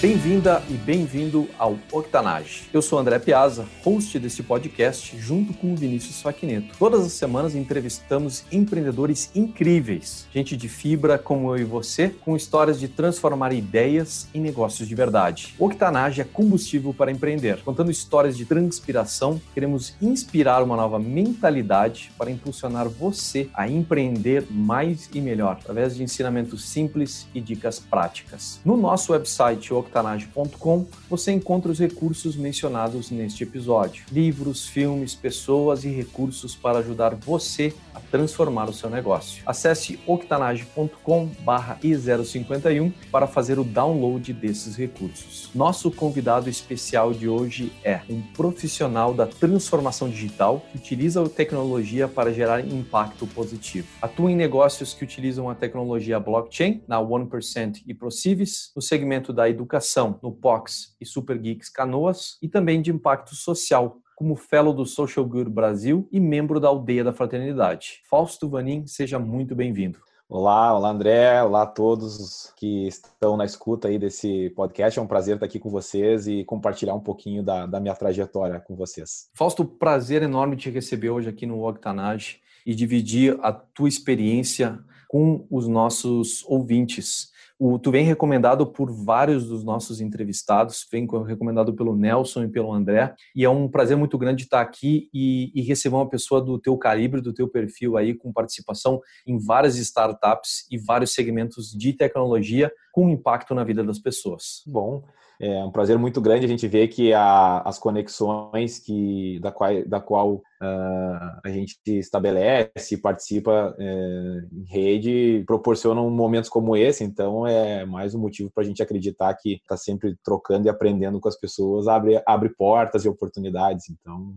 Bem-vinda e bem-vindo ao Octanage. Eu sou André Piazza, host desse podcast, junto com o Vinícius Faquineto. Todas as semanas entrevistamos empreendedores incríveis, gente de fibra como eu e você, com histórias de transformar ideias em negócios de verdade. Octanage é combustível para empreender. Contando histórias de transpiração, queremos inspirar uma nova mentalidade para impulsionar você a empreender mais e melhor, através de ensinamentos simples e dicas práticas. No nosso website, octanage.com, você encontra os recursos mencionados neste episódio: livros, filmes, pessoas e recursos para ajudar você a transformar o seu negócio. Acesse octanage.com/i051 para fazer o download desses recursos. Nosso convidado especial de hoje é um profissional da transformação digital que utiliza a tecnologia para gerar impacto positivo. Atua em negócios que utilizam a tecnologia blockchain na 1% e Procivis, no segmento da educação educação no POX e Super Geeks Canoas e também de impacto social, como fellow do Social Good Brasil e membro da Aldeia da Fraternidade. Fausto Vanin, seja muito bem-vindo. Olá, olá André, olá a todos que estão na escuta aí desse podcast. É um prazer estar aqui com vocês e compartilhar um pouquinho da, da minha trajetória com vocês. Fausto, prazer enorme te receber hoje aqui no Octanage e dividir a tua experiência com os nossos ouvintes. O, tu vem recomendado por vários dos nossos entrevistados, vem recomendado pelo Nelson e pelo André, e é um prazer muito grande estar aqui e, e receber uma pessoa do teu calibre, do teu perfil aí, com participação em várias startups e vários segmentos de tecnologia com impacto na vida das pessoas. Bom, é um prazer muito grande a gente ver que a, as conexões que da qual, da qual uh, a gente estabelece participa uh, em rede proporcionam momentos como esse. Então é mais um motivo para a gente acreditar que está sempre trocando e aprendendo com as pessoas abre abre portas e oportunidades. Então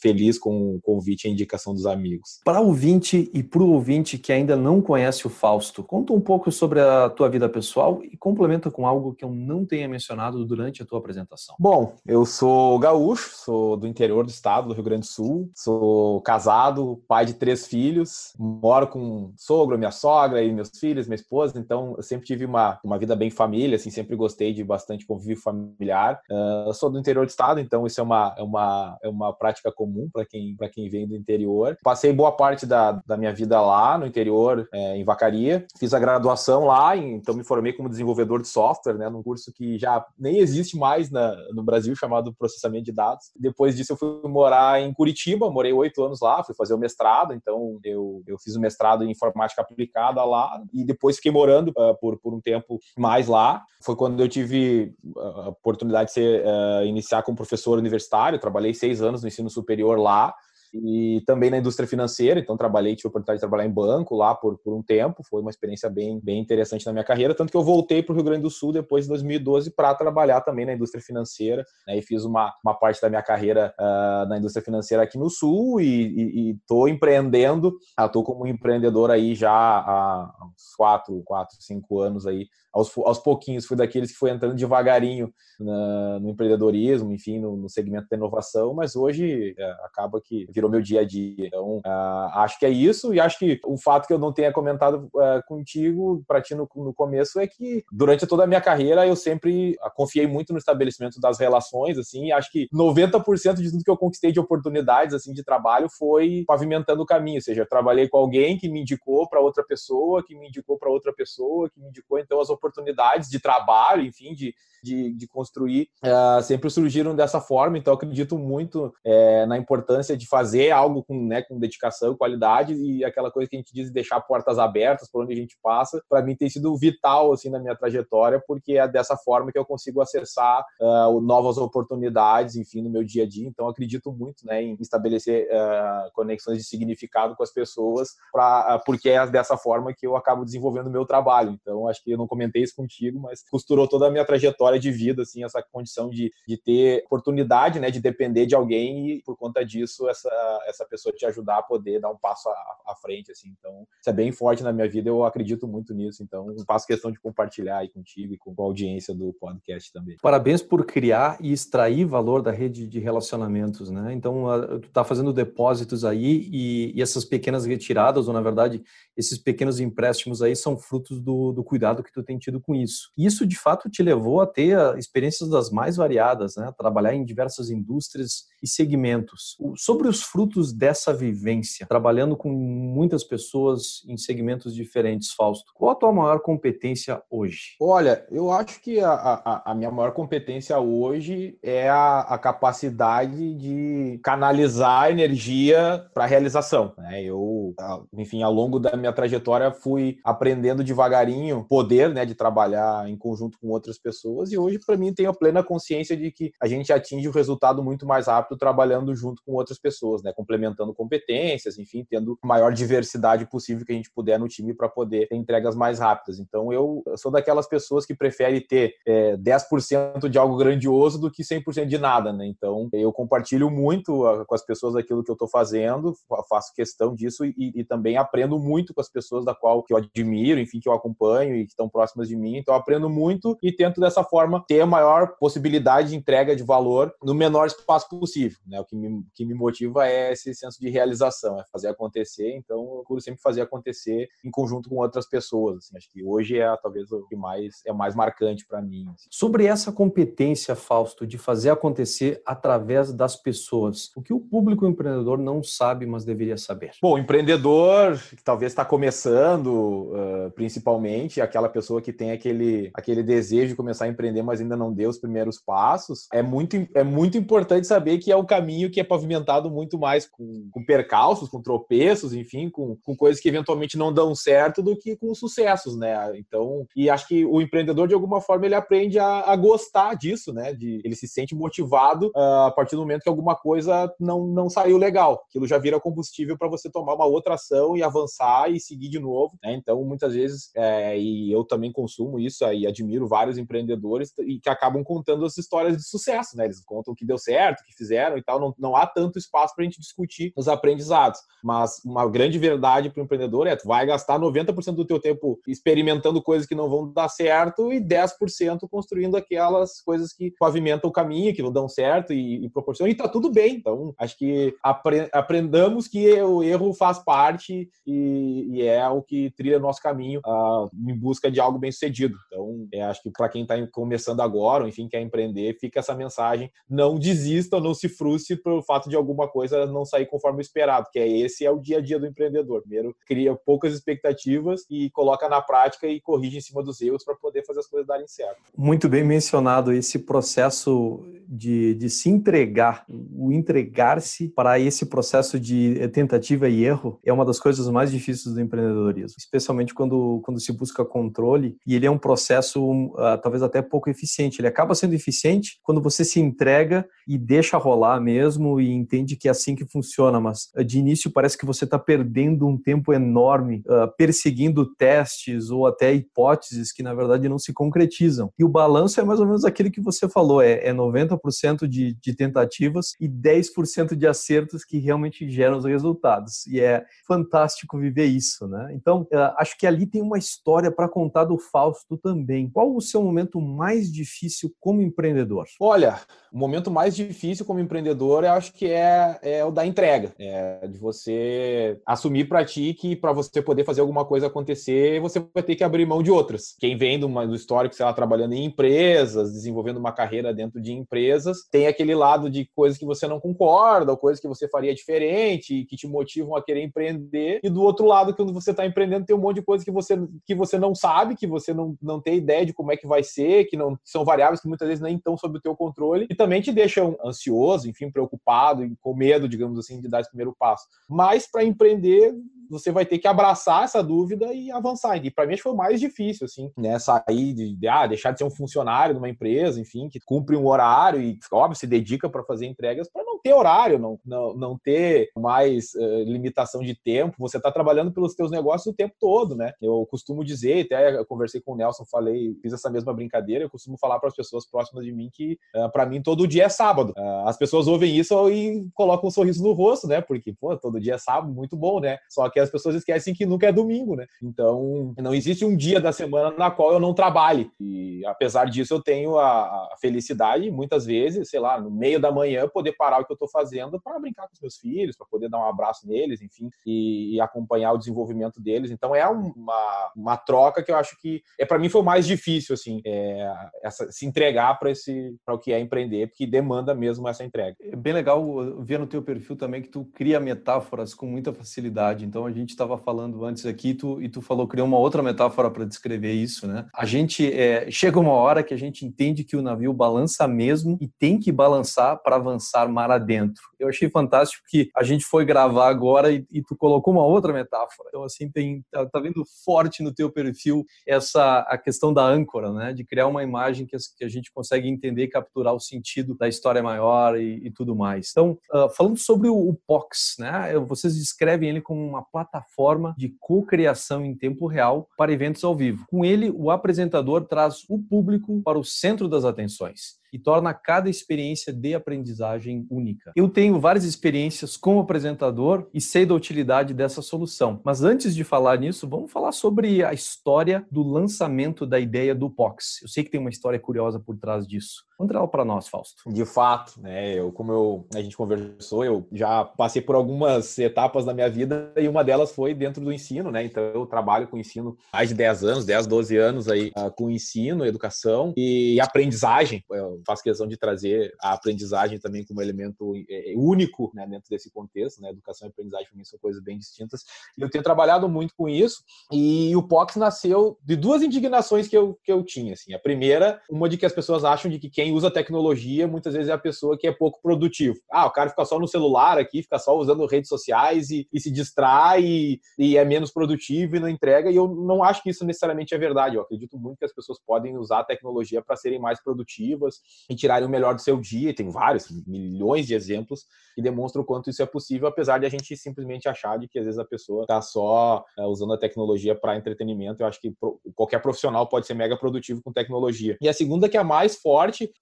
feliz com o convite e a indicação dos amigos. Para o ouvinte e para o ouvinte que ainda não conhece o Fausto, conta um pouco sobre a tua vida pessoal e complementa com algo que eu não tenha mencionado durante a tua apresentação? Bom, eu sou gaúcho, sou do interior do estado do Rio Grande do Sul, sou casado, pai de três filhos, moro com sogro, minha sogra e meus filhos, minha esposa, então eu sempre tive uma, uma vida bem família, assim, sempre gostei de bastante convívio familiar. Uh, eu sou do interior do estado, então isso é uma, é uma, é uma prática comum para quem, quem vem do interior. Passei boa parte da, da minha vida lá no interior, é, em Vacaria, fiz a graduação lá, então me formei como desenvolvedor de software, né, num curso que já nem existe mais na, no Brasil, chamado processamento de dados. Depois disso, eu fui morar em Curitiba, morei oito anos lá, fui fazer o mestrado, então eu, eu fiz o mestrado em informática aplicada lá, e depois fiquei morando uh, por, por um tempo mais lá. Foi quando eu tive a oportunidade de ser, uh, iniciar como professor universitário, trabalhei seis anos no ensino superior lá, e também na indústria financeira, então trabalhei, tive a oportunidade de trabalhar em banco lá por, por um tempo, foi uma experiência bem, bem interessante na minha carreira, tanto que eu voltei para o Rio Grande do Sul depois de 2012 para trabalhar também na indústria financeira, né, e fiz uma, uma parte da minha carreira uh, na indústria financeira aqui no Sul e estou empreendendo, estou como empreendedor aí já há uns quatro, quatro, cinco anos aí. Aos, aos pouquinhos, fui daqueles que foi entrando devagarinho na, no empreendedorismo, enfim, no, no, segmento da inovação, mas hoje é, acaba que virou meu dia a dia. Então, uh, acho que é isso, e acho que o fato que eu não tenha comentado uh, contigo, para ti no, no, começo, é que durante toda a minha carreira eu sempre uh, confiei muito no estabelecimento das relações, assim, e acho que 90% de tudo que eu conquistei de oportunidades, assim, de trabalho foi pavimentando o caminho, ou seja, eu trabalhei com alguém que me indicou para outra pessoa, que me indicou para outra pessoa, que me indicou, então, as oportunidades de trabalho, enfim, de, de, de construir, uh, sempre surgiram dessa forma. Então, acredito muito é, na importância de fazer algo com, né, com dedicação, qualidade e aquela coisa que a gente diz de deixar portas abertas por onde a gente passa. Para mim, tem sido vital assim na minha trajetória, porque é dessa forma que eu consigo acessar uh, novas oportunidades, enfim, no meu dia a dia. Então, acredito muito né, em estabelecer uh, conexões de significado com as pessoas, pra, porque é dessa forma que eu acabo desenvolvendo o meu trabalho. Então, acho que eu não comentei isso contigo, mas costurou toda a minha trajetória de vida, assim, essa condição de, de ter oportunidade, né, de depender de alguém e, por conta disso, essa, essa pessoa te ajudar a poder dar um passo à, à frente, assim. Então, isso é bem forte na minha vida, eu acredito muito nisso. Então, faço questão de compartilhar aí contigo e com a audiência do podcast também. Parabéns por criar e extrair valor da rede de relacionamentos, né? Então, tu está fazendo depósitos aí e, e, essas pequenas retiradas, ou na verdade, esses pequenos empréstimos aí são frutos do, do cuidado que tu tem tido com isso. Isso, de fato, te levou a ter experiências das mais variadas, né? Trabalhar em diversas indústrias e segmentos. Sobre os frutos dessa vivência, trabalhando com muitas pessoas em segmentos diferentes, Fausto, qual a tua maior competência hoje? Olha, eu acho que a, a, a minha maior competência hoje é a, a capacidade de canalizar energia para realização. Né? Eu, enfim, ao longo da minha trajetória fui aprendendo devagarinho poder né, de trabalhar em conjunto com outras pessoas e hoje, para mim, tenho a plena consciência de que a gente atinge o resultado muito mais rápido trabalhando junto com outras pessoas, né? complementando competências, enfim, tendo a maior diversidade possível que a gente puder no time para poder ter entregas mais rápidas. Então, eu sou daquelas pessoas que preferem ter é, 10% de algo grandioso do que 100% de nada. Né? Então, eu compartilho muito com as pessoas aquilo que eu estou fazendo, faço questão disso e, e, também aprendo muito com as pessoas da qual que eu admiro, enfim, que eu acompanho e que estão próximas de mim. Então, aprendo muito e tento dessa forma ter a maior possibilidade de entrega de valor no menor espaço possível. Né? O que me, que me motiva é esse senso de realização, é fazer acontecer. Então, eu procuro sempre fazer acontecer em conjunto com outras pessoas. Assim. Acho que hoje é talvez o que mais é mais marcante para mim. Assim. Sobre essa competência, Fausto, de fazer acontecer através das pessoas, o que o público empreendedor não sabe, mas deveria saber? Bom, empreendedor que talvez está começando, uh, principalmente aquela pessoa que tem aquele, aquele desejo de começar a empreender, mas ainda não deu os primeiros passos, é muito, é muito importante saber que é o caminho que é pavimentado muito mais com, com percalços, com tropeços, enfim, com, com coisas que eventualmente não dão certo do que com sucessos, né? Então, e acho que o empreendedor, de alguma forma, ele aprende a, a gostar disso, né? De, ele se sente motivado uh, a partir do momento que alguma coisa não, não saiu legal. Aquilo já vira combustível para você tomar uma outra ação e avançar e seguir de novo, né? Então, muitas vezes, é, e eu também consumo isso e admiro vários empreendedores e que acabam contando as histórias de sucesso, né? Eles contam que deu certo, que fizeram e tal. Não, não há tanto espaço para a gente discutir os aprendizados. Mas uma grande verdade para o empreendedor é tu vai gastar 90% do teu tempo experimentando coisas que não vão dar certo e 10% construindo aquelas coisas que pavimentam o caminho, que não dão certo e, e proporcionam. E tá tudo bem. Então, acho que apre aprendamos que o erro faz parte e, e é o que trilha nosso caminho uh, em busca de algo bem sucedido. Então, é, acho que para quem está começando agora, ou enfim, quer empreender, fica essa mensagem: não desista, não se frustre pelo fato de alguma coisa não sair conforme o esperado, que é esse é o dia a dia do empreendedor. Primeiro, cria poucas expectativas e coloca na prática e corrige em cima dos erros para poder fazer as coisas darem certo. Muito bem mencionado esse processo de, de se entregar, o entregar-se para esse processo de tentativa e erro é uma das coisas mais difíceis do empreendedorismo, especialmente quando, quando se busca controle e ele é um processo uh, talvez até pouco eficiente. Ele acaba sendo eficiente quando você se entrega e deixa rolar mesmo e entende que é assim que funciona, mas uh, de início parece que você está perdendo um tempo enorme uh, perseguindo testes ou até hipóteses que na verdade não se concretizam. E o balanço é mais ou menos aquele que você falou, é, é 90% de, de tentativas e 10% de acertos que realmente geram os resultados. E é fantástico viver isso, né? Então, acho que ali tem uma história para contar do Fausto também. Qual o seu momento mais difícil como empreendedor? Olha, o momento mais difícil como empreendedor, eu acho que é, é o da entrega, é de você assumir para ti que para você poder fazer alguma coisa acontecer, você vai ter que abrir mão de outras. Quem vem do, do histórico, sei lá, trabalhando em empresas, desenvolvendo uma carreira dentro de empresas, tem aquele lado de coisas que você não concorda, ou coisas que você faria diferente, que te motivam a querer empreender, e do outro lado, quando você está empreendendo, tem um monte de coisas que você, que você não sabe, que você não, não tem ideia de como é que vai ser, que não são variáveis que muitas vezes nem estão sob o teu controle, e também te deixam ansioso, enfim, preocupado e com medo, digamos assim, de dar esse primeiro passo. Mas para empreender, você vai ter que abraçar essa dúvida e avançar. E para mim foi o mais difícil, assim, né? Sair de, de ah, deixar de ser um funcionário de uma empresa, enfim, que cumpre um horário e, óbvio, se dedica para fazer entregas, para não ter horário, não, não, não ter mais uh, limitação de tempo. Você está trabalhando pelos teus negócios o tempo todo, né? Eu costumo dizer, até eu conversei com o Nelson, falei, fiz essa mesma brincadeira, eu costumo falar para as pessoas próximas de mim que, uh, para mim, todo dia é sábado. Uh, as pessoas ouvem isso e colocam um sorriso no rosto, né? Porque, pô, todo dia é sábado, muito bom, né? Só que as pessoas esquecem que nunca é domingo, né? Então, não existe um dia da semana na qual eu não trabalhe. E, apesar disso, eu tenho a, a felicidade, muitas vezes, sei lá, no meio da manhã, poder parar o que eu estou fazendo para brincar com os meus filhos, para poder dar um abraço neles, enfim, e, e, acompanhar o desenvolvimento deles. Então, é uma, uma troca que eu acho que, é para mim, foi o mais difícil, assim, é, essa, se entregar para esse para o que é empreender, porque demanda mesmo essa entrega. É bem legal ver no teu perfil também que tu cria metáforas com muita facilidade. Então, a gente estava falando antes aqui tu, e tu falou, criou uma outra metáfora para descrever isso, né? A gente, é, chega uma hora que a gente entende que o navio balança mesmo e tem que balançar para avançar mar adentro. Eu achei fantástico que a gente foi gravar agora e, e tu colocou uma outra metáfora. Então, assim, tem, tá, tá vendo forte no teu perfil essa, a questão da âncora, né? De criar uma imagem que, que a gente consegue entender e capturar o sentido da história maior e, e tudo mais. Então, uh, falando sobre o, o POX, né? Vocês descrevem ele como uma plataforma de co-criação em tempo real para eventos ao vivo. Com ele, o apresentador traz o público para o centro das atenções e torna cada experiência de aprendizagem única. Eu tenho várias experiências como apresentador e sei da utilidade dessa solução. Mas antes de falar nisso, vamos falar sobre a história do lançamento da ideia do POX. Eu sei que tem uma história curiosa por trás disso. Conta ela para nós, Fausto. De fato, né? Eu, como eu, a gente conversou, eu já passei por algumas etapas da minha vida e uma delas foi dentro do ensino, né? Então eu trabalho com ensino há mais de 10 anos, 10, 12 anos aí uh, com ensino, educação e aprendizagem. Eu faço questão de trazer a aprendizagem também como elemento é, é, único né, dentro desse contexto, né? Educação e aprendizagem para mim são coisas bem distintas. Eu tenho trabalhado muito com isso e o POX nasceu de duas indignações que eu, que eu tinha, assim. A primeira, uma de que as pessoas acham de que quem usa tecnologia muitas vezes é a pessoa que é pouco produtivo. Ah, o cara fica só no celular aqui, fica só usando redes sociais e, e se distrai e, e, é menos produtivo e não entrega. E eu não acho que isso necessariamente é verdade. Eu acredito muito que as pessoas podem usar a tecnologia para serem mais produtivas e tirarem o melhor do seu dia. E tem vários, milhões de exemplos que demonstram o quanto isso é possível, apesar de a gente simplesmente achar de que às vezes a pessoa está só é, usando a tecnologia para entretenimento. Eu acho que qualquer profissional pode ser mega produtivo com tecnologia. E a segunda, que é a mais forte,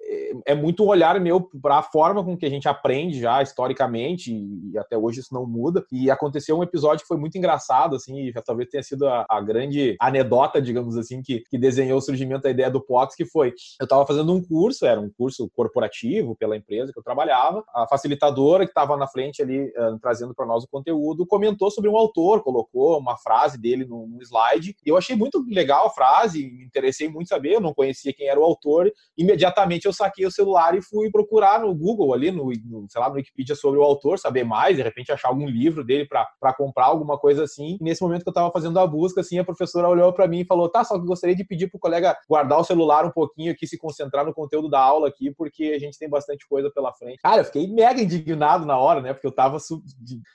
é muito um olhar meu para a forma com que a gente aprende já historicamente e até hoje isso não muda. E aconteceu um episódio que foi muito engraçado, assim, e talvez tenha sido a, a grande anedota, digamos assim, que, que desenhou o surgimento da ideia do POX, que foi, eu estava fazendo um curso, era um curso corporativo pela empresa que eu trabalhava, a facilitadora que estava na frente ali uh, trazendo para nós o conteúdo comentou sobre um autor, colocou uma frase dele no, no slide, e eu achei muito legal a frase, me interessei muito saber, eu não conhecia quem era o autor, imediatamente eu saquei o celular e fui procurar no Google ali, no, no sei lá, no Wikipedia sobre o autor, saber mais, de repente achar algum livro dele para comprar, alguma coisa assim. E nesse momento que eu estava fazendo a busca, assim, a professora olhou para mim e falou: tá, só que gostaria de pedir pro colega guardar o celular um pouquinho aqui, se concentrar no conteúdo da aula aqui, porque a gente tem bastante coisa pela frente. Cara, eu fiquei mega indignado na hora, né? Porque eu estava su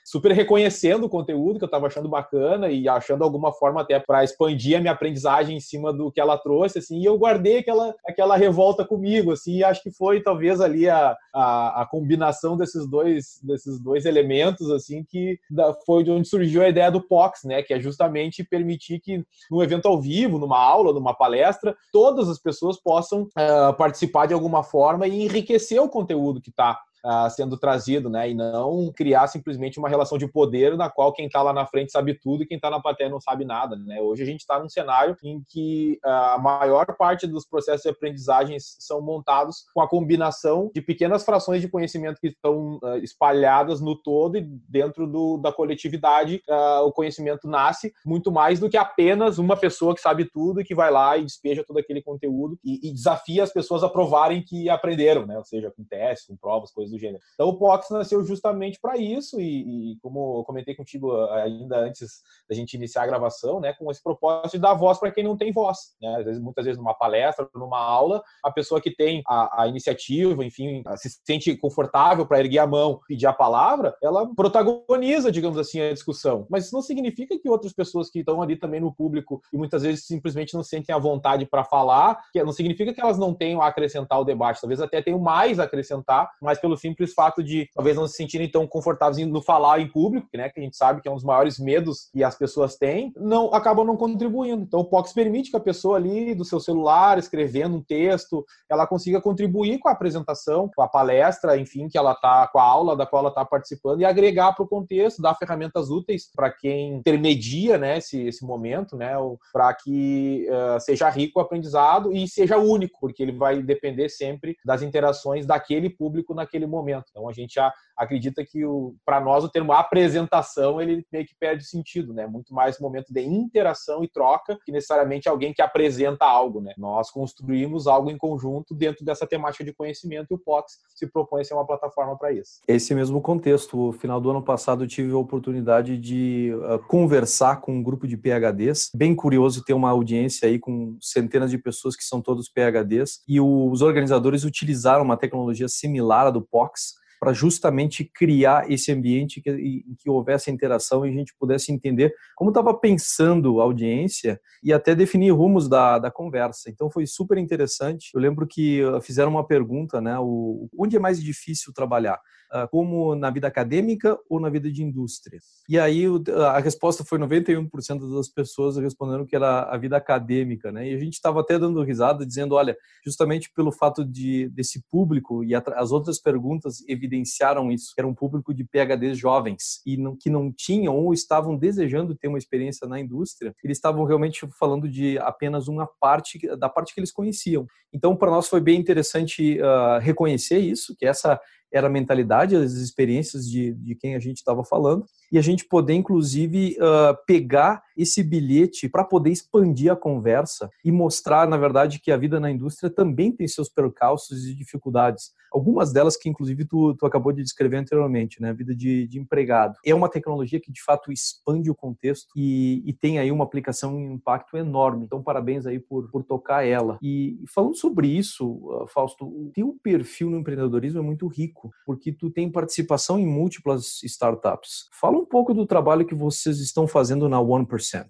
super reconhecendo o conteúdo que eu estava achando bacana e achando alguma forma até para expandir a minha aprendizagem em cima do que ela trouxe, assim, e eu guardei aquela, aquela revolta comigo, assim, e acho que foi talvez ali a, a, a, combinação desses dois, desses dois elementos, assim, que da, foi de onde surgiu a ideia do POX, né? Que é justamente permitir que num evento ao vivo, numa aula, numa palestra, todas as pessoas possam uh, participar de alguma forma e enriquecer o conteúdo que está uh, sendo trazido, né? E não criar simplesmente uma relação de poder na qual quem está lá na frente sabe tudo e quem está na plateia não sabe nada, né? Hoje a gente está num cenário em que uh, a maior parte dos processos de aprendizagem são montados com a combinação de pequenas frações de conhecimento que estão uh, espalhadas no todo e dentro do, da coletividade o conhecimento nasce muito mais do que apenas uma pessoa que sabe tudo e que vai lá e despeja todo aquele conteúdo e, e desafia as pessoas a provarem que aprenderam, né? Ou seja, com testes, com provas, coisas gênero. Então o POX nasceu justamente para isso e, e, como eu comentei contigo ah, ainda antes da gente iniciar a gravação, né, com esse propósito de dar voz para quem não tem voz. Né? Vezes, muitas vezes numa palestra, numa aula, a pessoa que tem a, a iniciativa, enfim, se sente confortável para erguer a mão, pedir a palavra, ela protagoniza, digamos assim, a discussão. Mas isso não significa que outras pessoas que estão ali também no público e muitas vezes simplesmente não sentem a vontade para falar, que não significa que elas não tenham a acrescentar o debate, talvez até tenham mais a acrescentar, mas pelo simples fato de talvez não se sentirem tão confortáveis no falar em público, né, que a gente sabe que é um dos maiores medos que as pessoas têm, não acabam não contribuindo. Então o POX permite que a pessoa ali do seu celular, escrevendo um texto, ela consiga contribuir com a apresentação, com a palestra, enfim, que ela tá com a aula da qual ela está participando e agregar para o contexto, dar ferramentas úteis para quem intermedia, né, esse, esse momento, né, para que uh, seja rico o aprendizado e seja único, porque ele vai depender sempre das interações daquele público naquele momento. Então a gente acredita que para nós o termo apresentação ele meio que perde sentido, né? Muito mais momento de interação e troca que necessariamente alguém que apresenta algo, né? Nós construímos algo em conjunto dentro dessa temática de conhecimento e o POX se propõe a ser uma plataforma para isso. Esse mesmo contexto, no final do ano passado eu tive a oportunidade de uh, conversar com um grupo de PhDs, bem curioso ter uma audiência aí com centenas de pessoas que são todos PhDs e os organizadores utilizaram uma tecnologia similar à do POX box. Para justamente criar esse ambiente que, em que houvesse interação e a gente pudesse entender como estava pensando a audiência e até definir rumos da, da conversa. Então foi super interessante. Eu lembro que ah, fizeram uma pergunta, né? O, onde é mais difícil trabalhar? Ah, como na vida acadêmica ou na vida de indústria? E aí a resposta foi 91% das pessoas respondendo que era a vida acadêmica, né? E a gente estava até dando risada, dizendo, olha, justamente pelo fato de desse público e as outras perguntas evidenciaram isso, era um público de PhDs jovens e não, que não tinham ou estavam desejando ter uma experiência na indústria, eles estavam realmente falando de apenas uma parte da parte que eles conheciam. Então, para nós foi bem interessante uh, reconhecer isso, que essa era a mentalidade, as experiências de, de quem a gente estava falando, e a gente poder, inclusive, uh, pegar esse bilhete para poder expandir a conversa e mostrar, na verdade, que a vida na indústria também tem seus percalços e dificuldades. Algumas delas que, inclusive, tu, tu acabou de descrever anteriormente, né? A vida de, de empregado. É uma tecnologia que, de fato, expande o contexto e, e tem aí uma aplicação e um impacto enorme. Então, parabéns aí por, por tocar ela. E, falando sobre isso, uh, Fausto, o teu perfil no empreendedorismo é muito rico, porque tu tem participação em múltiplas startups. Fala um pouco do trabalho que vocês estão fazendo na 1%.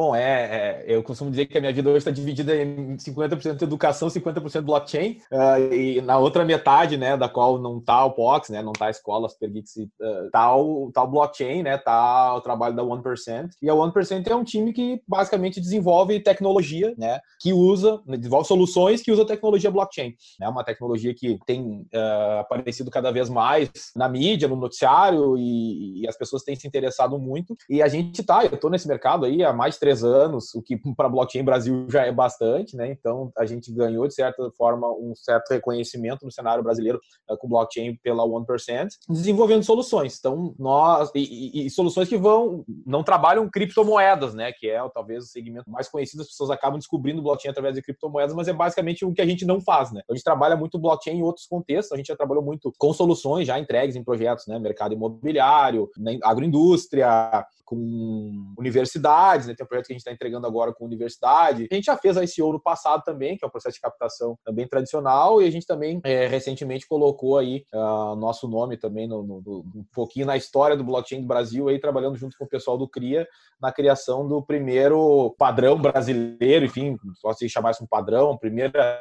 Bom, é, é, eu costumo dizer que a minha vida hoje está dividida em 50% educação, 50% blockchain, uh, e na outra metade, né, da qual não está o POX, né, não está a escola Supergeeks, uh, tá, o, tá o blockchain, né, tá o trabalho da 1%, e a 1% é um time que basicamente desenvolve tecnologia, né, que usa, desenvolve soluções que usa tecnologia blockchain, né, uma tecnologia que tem uh, aparecido cada vez mais na mídia, no noticiário, e, e as pessoas têm se interessado muito, e a gente tá, eu estou nesse mercado aí há mais de três anos, o que para blockchain Brasil já é bastante, né? Então a gente ganhou de certa forma um certo reconhecimento no cenário brasileiro uh, com blockchain pela 1%, desenvolvendo soluções. Então nós e, e, e, soluções que vão não trabalham criptomoedas, né? Que é talvez o segmento mais conhecido. As pessoas acabam descobrindo blockchain através de criptomoedas, mas é basicamente o que a gente não faz, né? A gente trabalha muito blockchain em outros contextos. A gente já trabalhou muito com soluções já entregues em projetos, né? Mercado imobiliário, né? agroindústria, com universidades, né? Tem projeto que a gente está entregando agora com universidade. A gente já fez a ICO no passado também, que é um processo de captação também tradicional, e a gente também é, recentemente colocou aí uh, nosso nome também no, no, no, um pouquinho na história do blockchain do Brasil, aí trabalhando junto com o pessoal do CRIA na criação do primeiro padrão brasileiro, enfim, posso chamar isso um padrão, primeira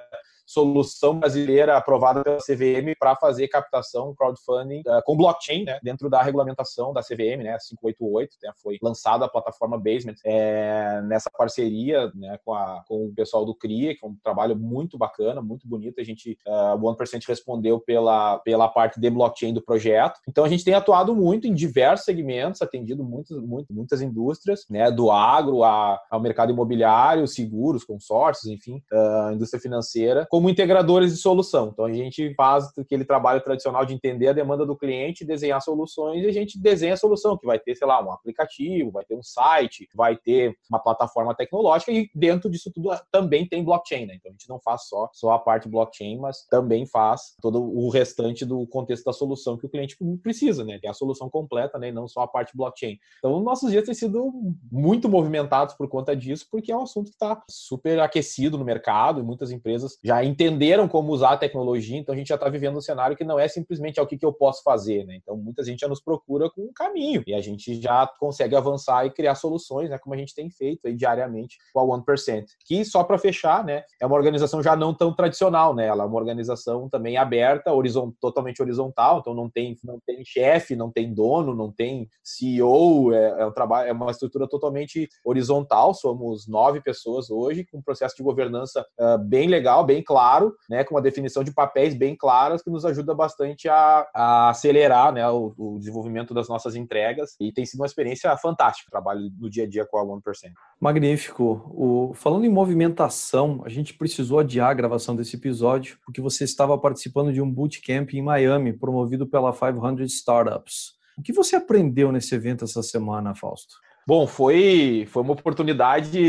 solução brasileira aprovada pela CVM para fazer captação crowdfunding uh, com blockchain, né, dentro da regulamentação da CVM, né, 588, né, foi lançada a plataforma Basement é, nessa parceria, né, com, a, com o pessoal do CRIA, que é um trabalho muito bacana, muito bonito. A gente, uh, o 1% respondeu pela, pela parte de blockchain do projeto. Então a gente tem atuado muito em diversos segmentos, atendido muitas, muitas, muitas indústrias, né, do agro a, ao mercado imobiliário, seguros, consórcios, enfim, uh, indústria financeira, com como integradores de solução. Então a gente faz aquele trabalho tradicional de entender a demanda do cliente, desenhar soluções e a gente desenha a solução que vai ter, sei lá, um aplicativo, vai ter um site, vai ter uma plataforma tecnológica e dentro disso tudo também tem blockchain, né? Então a gente não faz só, só a parte blockchain, mas também faz todo o restante do contexto da solução que o cliente precisa, né? Tem a solução completa, né? E não só a parte blockchain. Então nossos dias têm sido muito movimentados por conta disso, porque é um assunto que está super aquecido no mercado e muitas empresas já entenderam como usar a tecnologia, então a gente já está vivendo um cenário que não é simplesmente é o que, que eu posso fazer, né? Então muita gente já nos procura com um caminho e a gente já consegue avançar e criar soluções, né? Como a gente tem feito aí diariamente com a 1%. Que só para fechar, né? É uma organização já não tão tradicional, né? Ela é uma organização também aberta, totalmente horizontal, então não tem, não tem chefe, não tem dono, não tem CEO, é, é um trabalho, é uma estrutura totalmente horizontal. Somos nove pessoas hoje, com um processo de governança uh, bem legal, bem claro, né? Com uma definição de papéis bem claras que nos ajuda bastante a, a acelerar, né? O, o, desenvolvimento das nossas entregas e tem sido uma experiência fantástica. Trabalho no dia a dia com a 1%. Magnífico. O, falando em movimentação, a gente precisou adiar a gravação desse episódio porque você estava participando de um bootcamp em Miami, promovido pela 500 Startups. O que você aprendeu nesse evento essa semana, Fausto? Bom, foi, foi uma oportunidade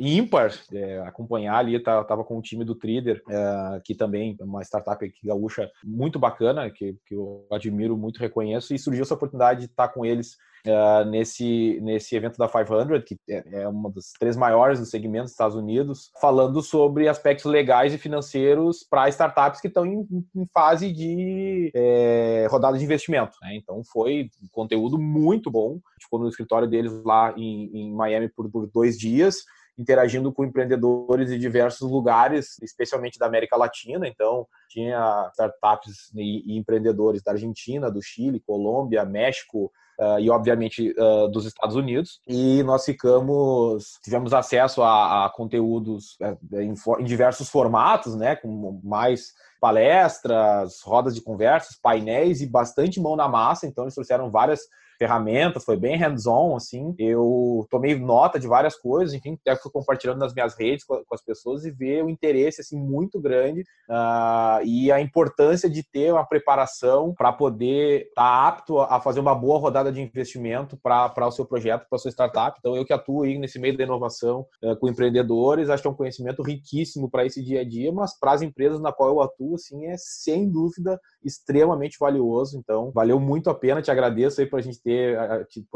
ímpar é, acompanhar ali, estava tá, com o time do Trader, é, que também é uma startup aqui gaúcha muito bacana, que, que eu admiro muito, reconheço, e surgiu essa oportunidade de estar com eles uh, nesse, nesse evento da 500, que é, é uma das três maiores do segmento dos Estados Unidos, falando sobre aspectos legais e financeiros para startups que estão em, em, fase de é, rodada de investimento. Né? Então foi um conteúdo muito bom. A gente ficou no escritório deles lá em, em Miami por, por dois dias interagindo com empreendedores de diversos lugares, especialmente da América Latina. Então, tinha startups e, empreendedores da Argentina, do Chile, Colômbia, México, uh, e obviamente uh, dos Estados Unidos. E nós ficamos, tivemos acesso a, a conteúdos uh, em, em, diversos formatos, né, com mais palestras, rodas de conversas, painéis e bastante mão na massa. Então eles trouxeram várias ferramentas, foi bem hands-on, assim. Eu tomei nota de várias coisas, enfim, até fui compartilhando nas minhas redes com, as pessoas e ver o interesse, assim, muito grande uh, e a importância de ter uma preparação para poder estar tá apto a fazer uma boa rodada de investimento para o seu projeto, para a sua startup. Então, eu que atuo aí nesse meio da inovação uh, com empreendedores, acho que é um conhecimento riquíssimo para esse dia a dia, mas para as empresas na qual eu atuo, assim, é sem dúvida extremamente valioso. Então, valeu muito a pena. Te agradeço aí para a gente ter é, tido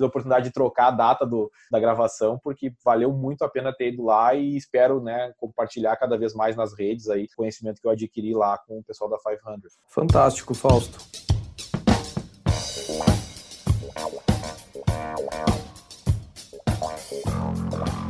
a oportunidade de trocar a data do, da gravação, porque valeu muito a pena ter ido lá e espero né, compartilhar cada vez mais nas redes aí o conhecimento que eu adquiri lá com o pessoal da 500. Fantástico, Fausto.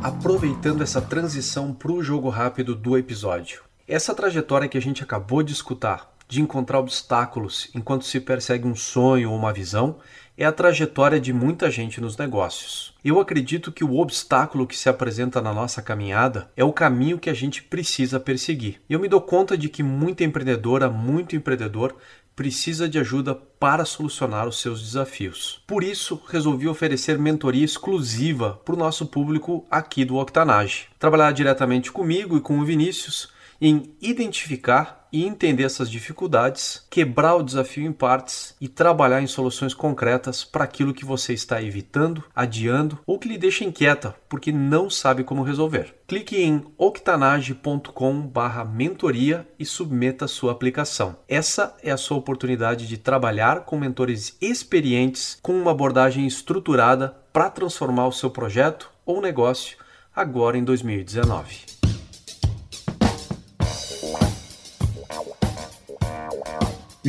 Aproveitando essa transição para o jogo rápido do episódio. Essa trajetória que a gente acabou de escutar de encontrar obstáculos enquanto se persegue um sonho ou uma visão é a trajetória de muita gente nos negócios. Eu acredito que o obstáculo que se apresenta na nossa caminhada é o caminho que a gente precisa perseguir. Eu me dou conta de que muita empreendedora, muito empreendedor precisa de ajuda para solucionar os seus desafios. Por isso, resolvi oferecer mentoria exclusiva para o nosso público aqui do Octanage. Trabalhar diretamente comigo e com o Vinícius em identificar e entender essas dificuldades, quebrar o desafio em partes e trabalhar em soluções concretas para aquilo que você está evitando, adiando ou que lhe deixa inquieta porque não sabe como resolver. Clique em octanage.com/mentoria e submeta sua aplicação. Essa é a sua oportunidade de trabalhar com mentores experientes com uma abordagem estruturada para transformar o seu projeto ou negócio agora em 2019.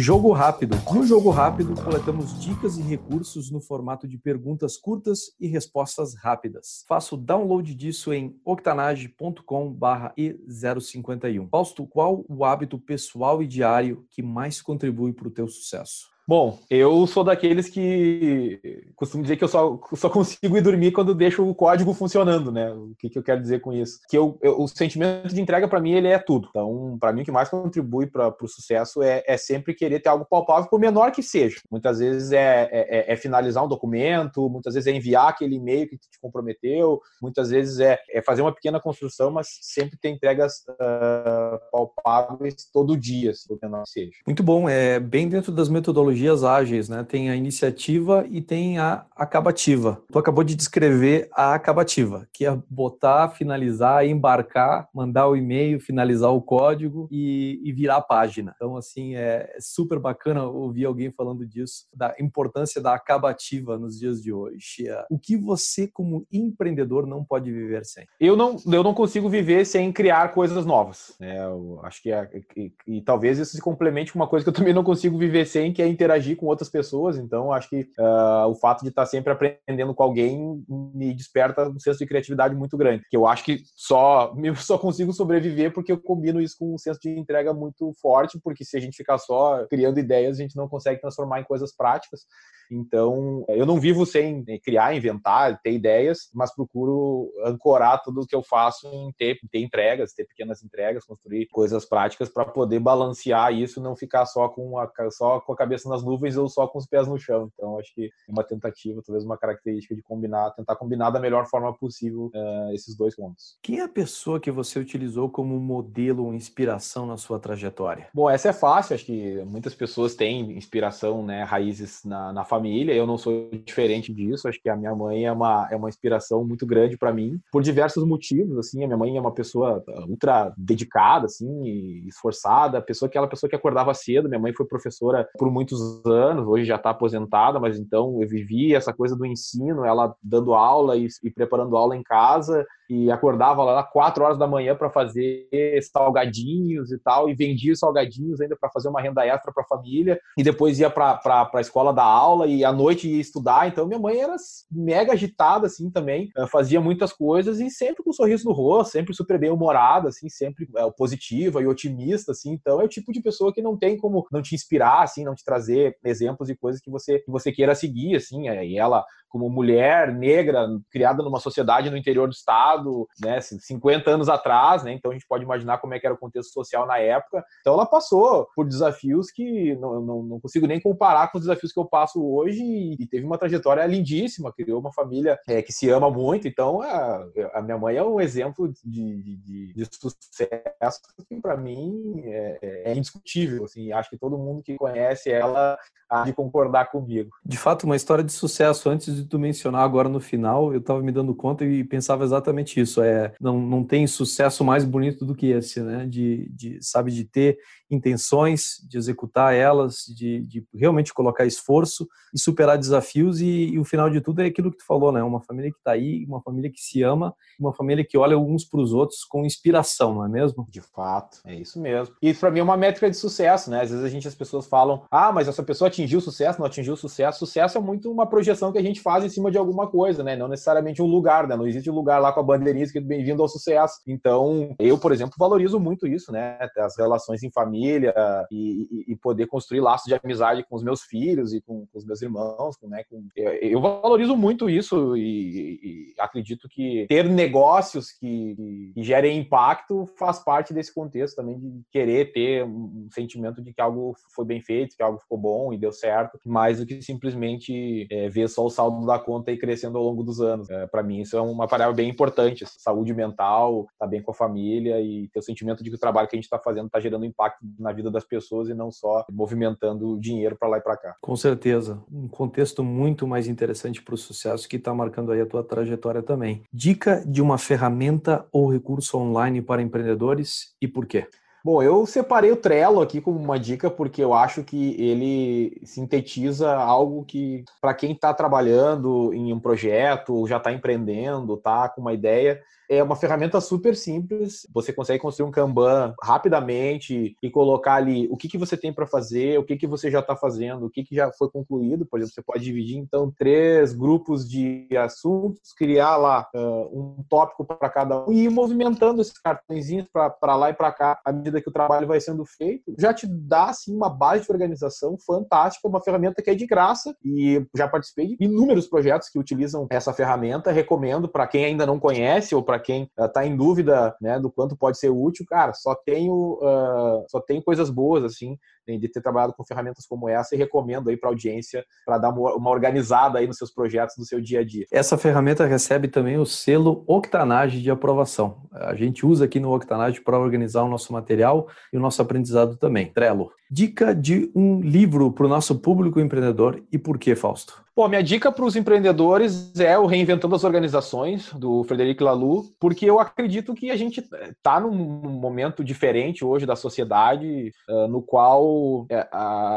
Jogo rápido. No jogo rápido, coletamos dicas e recursos no formato de perguntas curtas e respostas rápidas. Faça o download disso em octanage.com/e051. Fausto, qual o hábito pessoal e diário que mais contribui para o teu sucesso? Bom, eu sou daqueles que costumo dizer que eu só, só consigo ir dormir quando deixo o código funcionando, né? O que, que eu quero dizer com isso? Que eu, eu o sentimento de entrega para mim ele é tudo. Então, para mim o que mais contribui para o sucesso é, é, sempre querer ter algo palpável, por menor que seja. Muitas vezes é, é, é, finalizar um documento, muitas vezes é enviar aquele e-mail que te comprometeu, muitas vezes é, é fazer uma pequena construção, mas sempre ter entregas uh, palpáveis todo dia, se por menor que seja. Muito bom, é bem dentro das metodologias ágeis, né? Tem a iniciativa e tem a acabativa. Tu acabou de descrever a acabativa, que é botar, finalizar, embarcar, mandar o e-mail, finalizar o código e, e virar a página. Então, assim, é super bacana ouvir alguém falando disso, da importância da acabativa nos dias de hoje. O que você, como empreendedor, não pode viver sem? Eu não, eu não consigo viver sem criar coisas novas. Né? Eu acho que é, e, e, talvez isso se complemente com uma coisa que eu também não consigo viver sem, que é interagir com outras pessoas. Então, acho que uh, o fato de estar sempre aprendendo com alguém me desperta um senso de criatividade muito grande. Que eu acho que só, só consigo sobreviver porque eu combino isso com um senso de entrega muito forte, porque se a gente ficar só criando ideias, a gente não consegue transformar em coisas práticas. Então, eu não vivo sem criar, inventar, ter ideias, mas procuro ancorar tudo o que eu faço em ter, ter entregas, ter pequenas entregas, construir coisas práticas para poder balancear isso, não ficar só com a, só com a cabeça nas nuvens ou só com os pés no chão. Então, acho que é uma tentativa, talvez uma característica de combinar, tentar combinar da melhor forma possível uh, esses dois pontos. Quem é a pessoa que você utilizou como modelo ou inspiração na sua trajetória? Bom, essa é fácil, acho que muitas pessoas têm inspiração, né, raízes na, na família família, eu não sou diferente disso, acho que a minha mãe é uma, é uma inspiração muito grande para mim, por diversos motivos, assim, a minha mãe é uma pessoa ah, ultra dedicada, assim, esforçada, pessoa, aquela pessoa que acordava cedo, minha mãe foi professora por muitos anos, hoje já está aposentada, mas então eu vivi essa coisa do ensino, ela dando aula e, e preparando aula em casa, e acordava lá quatro horas da manhã para fazer salgadinhos e tal, e vendia os salgadinhos ainda para fazer uma renda extra para a família, e depois ia para a escola da aula e à noite ia estudar. Então minha mãe era mega agitada assim também, fazia muitas coisas e sempre com um sorriso no rosto, sempre super bem humorada, assim, sempre é, positiva e otimista, assim. Então é o tipo de pessoa que não tem como não te inspirar, assim, não te trazer exemplos e coisas que você que você queira seguir, assim. E ela como mulher negra criada numa sociedade no interior do estado, né, 50 anos atrás, né, então a gente pode imaginar como é que era o contexto social na época. Então ela passou por desafios que não, não, não consigo nem comparar com os desafios que eu passo hoje e, teve uma trajetória lindíssima, criou uma família é, que se ama muito, então a, a, minha mãe é um exemplo de, de, de sucesso que para mim é, é, indiscutível, assim, acho que todo mundo que conhece ela há de concordar comigo. De fato, uma história de sucesso antes de tu mencionar agora no final, eu estava me dando conta e pensava exatamente isso. É, não, não tem sucesso mais bonito do que esse, né? De, de sabe, de ter intenções, de executar elas, de, de realmente colocar esforço e superar desafios. E, e, o final de tudo é aquilo que tu falou, né? Uma família que está aí, uma família que se ama, uma família que olha uns para os outros com inspiração, não é mesmo? De fato, é isso mesmo. E para mim é uma métrica de sucesso, né? Às vezes a gente, as pessoas falam, ah, mas essa pessoa atingiu sucesso, não atingiu sucesso. Sucesso é muito uma projeção que a gente faz em cima de alguma coisa, né? Não necessariamente um lugar, né? Não existe um lugar lá com a bandeirinha que bem-vindo ao sucesso. Então, eu, por exemplo, valorizo muito isso, né? As relações em família e, e, e poder construir laços de amizade com os meus filhos e com, com os meus irmãos, com, né? Com, eu valorizo muito isso e, e, acredito que ter negócios que, que gerem impacto faz parte desse contexto também de querer ter um sentimento de que algo foi bem feito, que algo ficou bom e deu certo, mais do que simplesmente é, ver só o saldo da conta e crescendo ao longo dos anos. É, para mim, isso é uma variável bem importante. Saúde mental, estar tá bem com a família e ter o sentimento de que o trabalho que a gente está fazendo está gerando impacto na vida das pessoas e não só movimentando dinheiro para lá e para cá. Com certeza. Um contexto muito mais interessante para o sucesso que está marcando aí a tua trajetória também. Dica de uma ferramenta ou recurso online para empreendedores e por quê? Bom, eu separei o Trello aqui como uma dica porque eu acho que ele sintetiza algo que, para quem está trabalhando em um projeto, já está empreendendo, está com uma ideia, é uma ferramenta super simples. Você consegue construir um Kanban rapidamente e colocar ali o que, que você tem para fazer, o que, que você já está fazendo, o que, que já foi concluído. Por exemplo, você pode dividir então três grupos de assuntos, criar lá uh, um tópico para cada um e ir movimentando esses cartõezinhos para lá e para cá à medida que o trabalho vai sendo feito. Já te dá assim uma base de organização fantástica, uma ferramenta que é de graça e já participei de inúmeros projetos que utilizam essa ferramenta. Recomendo para quem ainda não conhece ou para quem está uh, em dúvida né, do quanto pode ser útil. Cara, só tenho uh, só tem coisas boas assim de ter trabalhado com ferramentas como essa e recomendo aí para audiência para dar uma organizada aí nos seus projetos, no seu dia a dia. Essa ferramenta recebe também o selo Octanage de aprovação. A gente usa aqui no Octanage para organizar o nosso material e o nosso aprendizado também. Trello. Dica de um livro para o nosso público empreendedor e por que, Fausto? Bom, minha dica para os empreendedores é o Reinventando as Organizações, do Frederic Laloux, porque eu acredito que a gente está num momento diferente hoje da sociedade, uh, no qual é,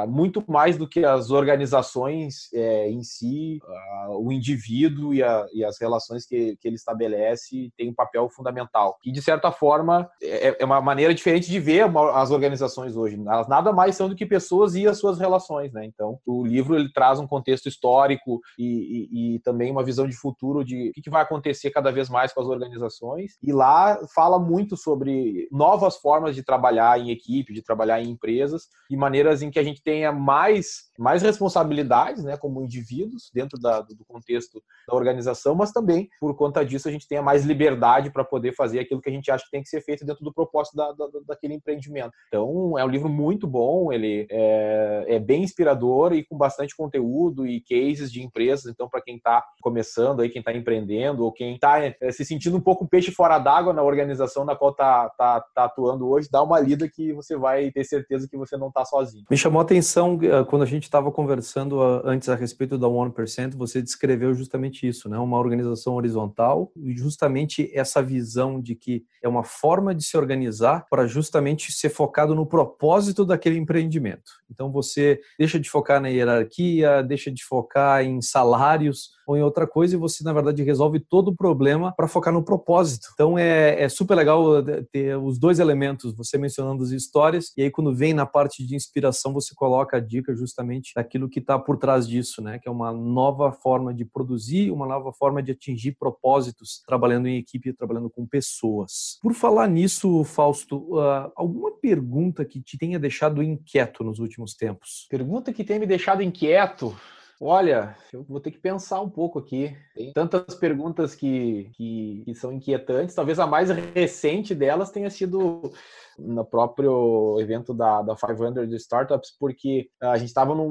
muito mais do que as organizações em si, o indivíduo e, as relações que, que, ele estabelece tem um papel fundamental. E, de certa forma, é, é uma maneira diferente de ver as organizações hoje. Elas nada mais são do que pessoas e as suas relações. Né? Então, o livro ele traz um contexto histórico e, e, e também uma visão de futuro de o que, que vai acontecer cada vez mais com as organizações. E lá fala muito sobre novas formas de trabalhar em equipe, de trabalhar em empresas, e maneiras em que a gente tenha mais, mais responsabilidades, né, como indivíduos, dentro da, do contexto da organização, mas também, por conta disso, a gente tenha mais liberdade para poder fazer aquilo que a gente acha que tem que ser feito dentro do propósito da, da, daquele empreendimento. Então, é um livro muito bom, ele é, é bem inspirador e com bastante conteúdo e cases de empresas. Então, para quem está começando aí, quem está empreendendo ou quem está é, se sentindo um pouco peixe fora d'água na organização na qual está tá, tá atuando hoje, dá uma lida que você vai ter certeza que você não está sozinho. Me chamou a atenção eh, quando a gente estava conversando ah, antes a respeito da 1%, você descreveu justamente isso, né? Uma organização horizontal e justamente essa visão de que é uma forma de se organizar para justamente ser focado no propósito daquele empreendimento. Então você deixa de focar na hierarquia, deixa de focar em salários ou em outra coisa e você, na verdade, resolve todo o problema para focar no propósito. Então é, é super legal eh, ter os dois elementos, você mencionando as histórias, e aí quando vem na parte de inspiração, você coloca a dica justamente daquilo que está por trás disso, né? Que é uma nova forma de produzir, uma nova forma de atingir propósitos, trabalhando em equipe, trabalhando com pessoas. Por falar nisso, Fausto, uh, alguma pergunta que te tenha deixado inquieto nos últimos tempos? Pergunta que tenha me deixado inquieto. Olha, eu vou ter que pensar um pouco aqui. Tem tantas perguntas que, que, que, são inquietantes. Talvez a mais recente delas tenha sido no próprio evento da, da 500 Startups, porque a gente estava no,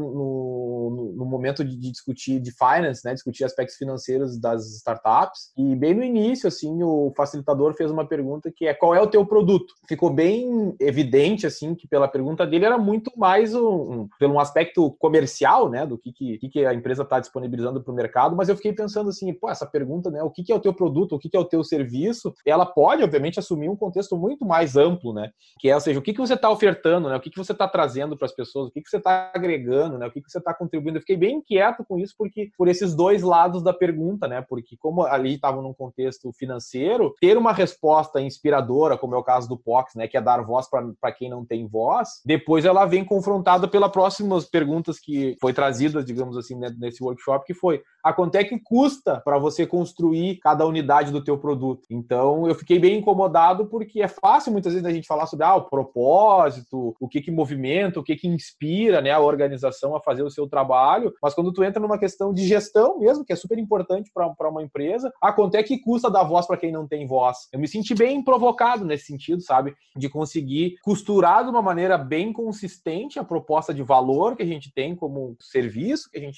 momento de, de, discutir de finance, né, discutir aspectos financeiros das startups, e bem no início, assim, o facilitador fez uma pergunta que é qual é o teu produto? Ficou bem evidente, assim, que pela pergunta dele era muito mais um, um pelo um aspecto comercial, né, do que, que, que a empresa está disponibilizando para o mercado, mas eu fiquei pensando assim, pô, essa pergunta, né, o que, que é o teu produto, o que, que é o teu serviço, ela pode, obviamente, assumir um contexto muito mais amplo, né, que é, ou seja, o que, que você está ofertando, né? O que, que você está trazendo para as pessoas, o que, que você está agregando, né? O que, que você está contribuindo. Eu fiquei bem inquieto com isso, porque por esses dois lados da pergunta, né? Porque como ali estava num contexto financeiro, ter uma resposta inspiradora, como é o caso do POX, né? Que é dar voz para quem não tem voz, depois ela vem confrontada pelas próximas perguntas que foi trazidas, digamos assim, né, nesse workshop, que foi a quanto é que custa para você construir cada unidade do teu produto. Então, eu fiquei bem incomodado porque é fácil muitas vezes a gente falar sobre ah, o propósito, o que que movimenta, o que que inspira, né, a organização a fazer o seu trabalho, mas quando tu entra numa questão de gestão mesmo, que é super importante para uma empresa, a quanto é que custa dar voz para quem não tem voz. Eu me senti bem provocado nesse sentido, sabe, de conseguir costurar de uma maneira bem consistente a proposta de valor que a gente tem como serviço que a gente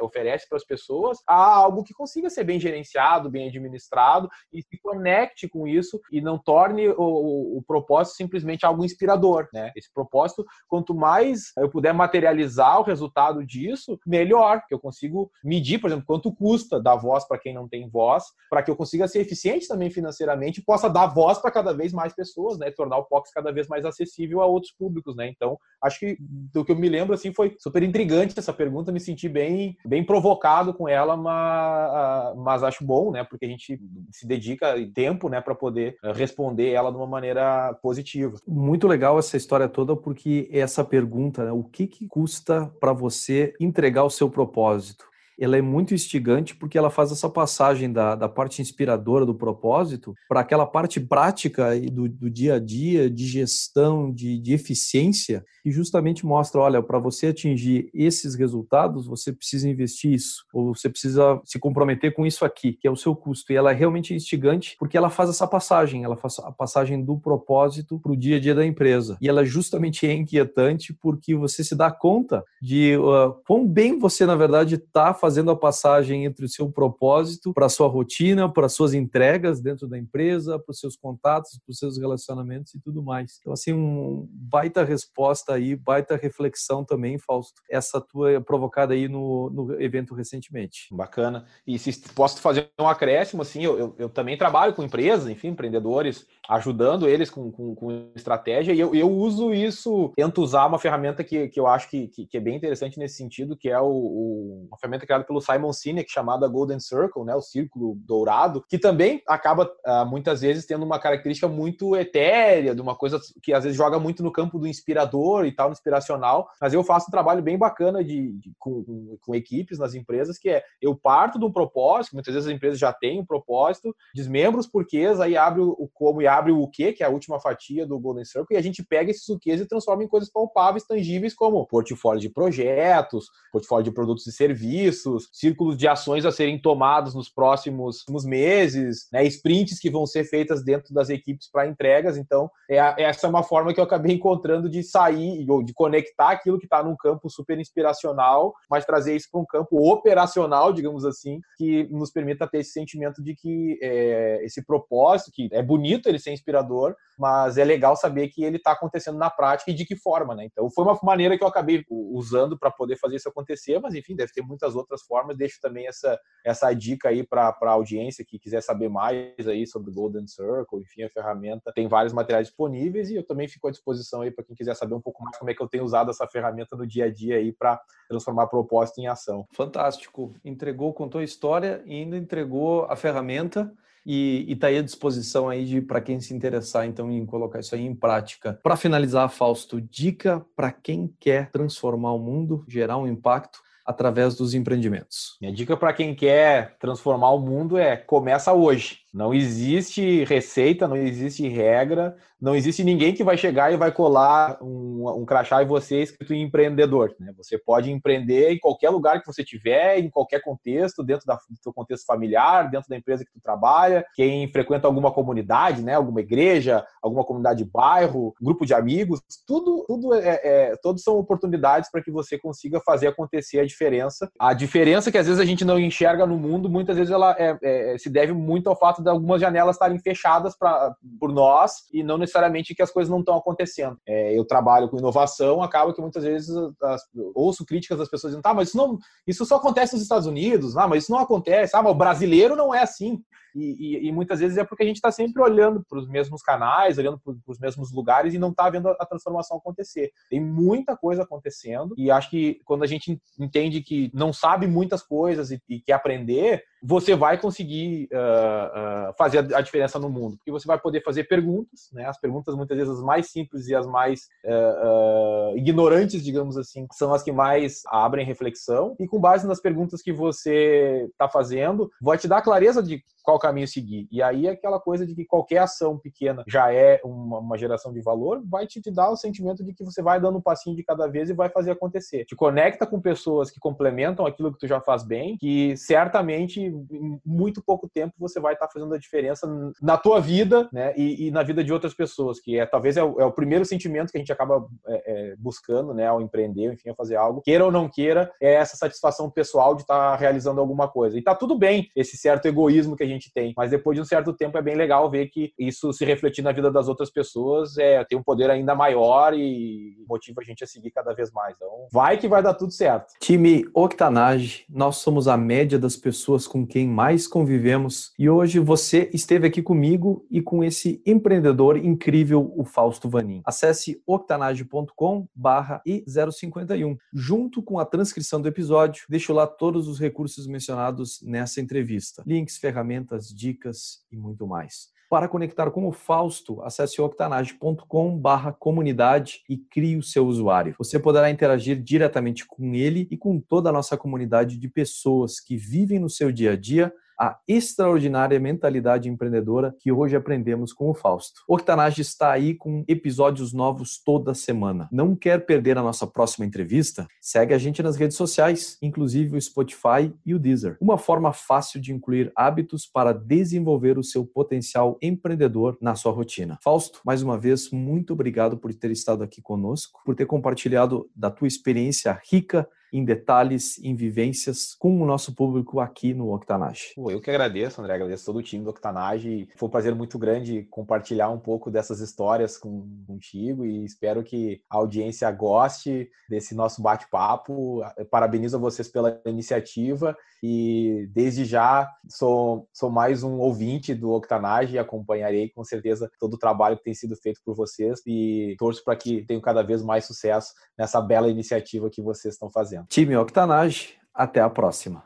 oferece para as pessoas pessoas a algo que consiga ser bem gerenciado, bem administrado e se conecte com isso e não torne o, o, o propósito simplesmente algo inspirador, né? Esse propósito, quanto mais eu puder materializar o resultado disso, melhor, que eu consigo medir, por exemplo, quanto custa dar voz para quem não tem voz, para que eu consiga ser eficiente também financeiramente e possa dar voz para cada vez mais pessoas, né? Tornar o POX cada vez mais acessível a outros públicos, né? Então, acho que do que eu me lembro assim foi super intrigante essa pergunta, me senti bem, bem provocado com ela, mas, mas acho bom, né? Porque a gente se dedica tempo, né, para poder responder ela de uma maneira positiva. Muito legal essa história toda, porque essa pergunta, né, o que, que custa para você entregar o seu propósito? Ela é muito instigante porque ela faz essa passagem da, da parte inspiradora do propósito para aquela parte prática do, do dia a dia, de gestão, de, de eficiência, e justamente mostra, olha, para você atingir esses resultados, você precisa investir isso, ou você precisa se comprometer com isso aqui, que é o seu custo. E ela é realmente instigante porque ela faz essa passagem, ela faz a passagem do propósito para o dia a dia da empresa. E ela justamente é inquietante porque você se dá conta de uh, quão bem você, na verdade, está fazendo fazendo a passagem entre o seu propósito para a sua rotina, para as suas entregas dentro da empresa, para os seus contatos, para os seus relacionamentos e tudo mais. Então, assim, um baita resposta aí, baita reflexão também, Fausto, essa tua provocada aí no, no evento recentemente. Bacana. E se posso fazer um acréscimo, assim, eu, eu, eu também trabalho com empresas, enfim, empreendedores, ajudando eles com, com, com estratégia, e eu, eu uso isso, tento usar uma ferramenta que, que eu acho que, que, que é bem interessante nesse sentido, que é o, o, uma ferramenta criada pelo Simon Sinek chamada Golden Circle, né, o círculo dourado, que também acaba ah, muitas vezes tendo uma característica muito etérea, de uma coisa que às vezes joga muito no campo do inspirador e tal, inspiracional. Mas eu faço um trabalho bem bacana de, de com, com, com, equipes nas empresas, que é eu parto de um propósito, muitas vezes as empresas já têm um propósito, desmembro os porquês, aí abre o como e abre o que, que é a última fatia do Golden Circle, e a gente pega esses o e transforma em coisas palpáveis, tangíveis, como portfólio de projetos, portfólio de produtos e serviços círculos, círculos de ações a serem tomados nos próximos meses, né, sprints que vão ser feitas dentro das equipes para entregas. Então, é, essa é uma forma que eu acabei encontrando de sair ou de conectar aquilo que está num campo super inspiracional, mas trazer isso para um campo operacional, digamos assim, que nos permita ter esse sentimento de que é, esse propósito, que é bonito ele ser inspirador, mas é legal saber que ele está acontecendo na prática e de que forma, né? Então, foi uma maneira que eu acabei usando para poder fazer isso acontecer, mas enfim, deve ter muitas outras formas. Deixo também essa, essa dica aí para a audiência que quiser saber mais aí sobre Golden Circle, enfim, a ferramenta. Tem vários materiais disponíveis e eu também fico à disposição aí para quem quiser saber um pouco mais como é que eu tenho usado essa ferramenta no dia a dia aí para transformar propósito em ação. Fantástico. Entregou, contou a história e ainda entregou a ferramenta e está aí à disposição aí para quem se interessar então em colocar isso aí em prática. Para finalizar, Fausto, dica para quem quer transformar o mundo, gerar um impacto através dos empreendimentos? Minha dica para quem quer transformar o mundo é começa hoje. Não existe receita, não existe regra, não existe ninguém que vai chegar e vai colar um, um crachá em você escrito em empreendedor. Né? Você pode empreender em qualquer lugar que você tiver, em qualquer contexto, dentro da, do seu contexto familiar, dentro da empresa que tu trabalha, quem frequenta alguma comunidade, né? alguma igreja, alguma comunidade de bairro, grupo de amigos, tudo, tudo é, é todos são oportunidades para que você consiga fazer acontecer a diferença. A diferença que às vezes a gente não enxerga no mundo, muitas vezes ela é, é, se deve muito ao fato de algumas janelas estarem fechadas pra, por nós e não necessariamente que as coisas não estão acontecendo. É, eu trabalho com inovação, acaba que muitas vezes as, ouço críticas das pessoas dizendo, tá, mas isso, não, isso só acontece nos Estados Unidos, ah, mas isso não acontece, ah, mas o brasileiro não é assim. E, e, e, muitas vezes é porque a gente está sempre olhando para os mesmos canais, olhando para os mesmos lugares e não está vendo a, a, transformação acontecer. Tem muita coisa acontecendo e acho que quando a gente entende que não sabe muitas coisas e, e quer aprender, você vai conseguir uh, uh, fazer a, a, diferença no mundo, porque você vai poder fazer perguntas, né? As perguntas muitas vezes as mais simples e as mais uh, ignorantes, digamos assim, são as que mais abrem reflexão e com base nas perguntas que você está fazendo, vai te dar clareza de qual caminho seguir. E aí aquela coisa de que qualquer ação pequena já é uma, uma geração de valor, vai te, te, dar o sentimento de que você vai dando um passinho de cada vez e vai fazer acontecer. Te conecta com pessoas que complementam aquilo que tu já faz bem, que certamente em muito pouco tempo você vai estar tá fazendo a diferença na tua vida, né, e, e, na vida de outras pessoas, que é talvez é o, é o primeiro sentimento que a gente acaba é, é, buscando, né, ao empreender, enfim, a fazer algo, queira ou não queira, é essa satisfação pessoal de estar tá realizando alguma coisa. E tá tudo bem esse certo egoísmo que a gente tem, mas depois de um certo tempo é bem legal ver que isso se refletir na vida das outras pessoas é tem um poder ainda maior e motiva a gente a seguir cada vez mais. Então, vai que vai dar tudo certo. Time Octanage, nós somos a média das pessoas com quem mais convivemos e hoje você esteve aqui comigo e com esse empreendedor incrível, o Fausto Vanin. Acesse octanage.com barra i051. Junto com a transcrição do episódio, deixo lá todos os recursos mencionados nessa entrevista. Links, ferramentas, dicas e muito mais. Para conectar com o Fausto, acesse octanage.com comunidade e crie o seu usuário. Você poderá interagir diretamente com ele e com toda a nossa comunidade de pessoas que vivem no seu dia a dia a extraordinária mentalidade empreendedora que hoje aprendemos com o Fausto. O Octanage está aí com episódios novos toda semana. Não quer perder a nossa próxima entrevista? Segue a gente nas redes sociais, inclusive o Spotify e o Deezer. Uma forma fácil de incluir hábitos para desenvolver o seu potencial empreendedor na sua rotina. Fausto, mais uma vez, muito obrigado por ter estado aqui conosco, por ter compartilhado da tua experiência rica em detalhes, em vivências com o nosso público aqui no Octanage. Eu que agradeço, André, agradeço todo o time do Octanage. Foi um prazer muito grande compartilhar um pouco dessas histórias com, contigo e espero que a audiência goste desse nosso bate-papo. Parabenizo a vocês pela iniciativa e desde já sou, sou mais um ouvinte do Octanage e acompanharei com certeza todo o trabalho que tem sido feito por vocês e torço para que tenham cada vez mais sucesso nessa bela iniciativa que vocês estão fazendo. Time Octanage, até a próxima.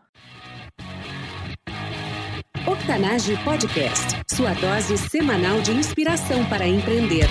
Octanage Podcast, sua dose semanal de inspiração para empreender.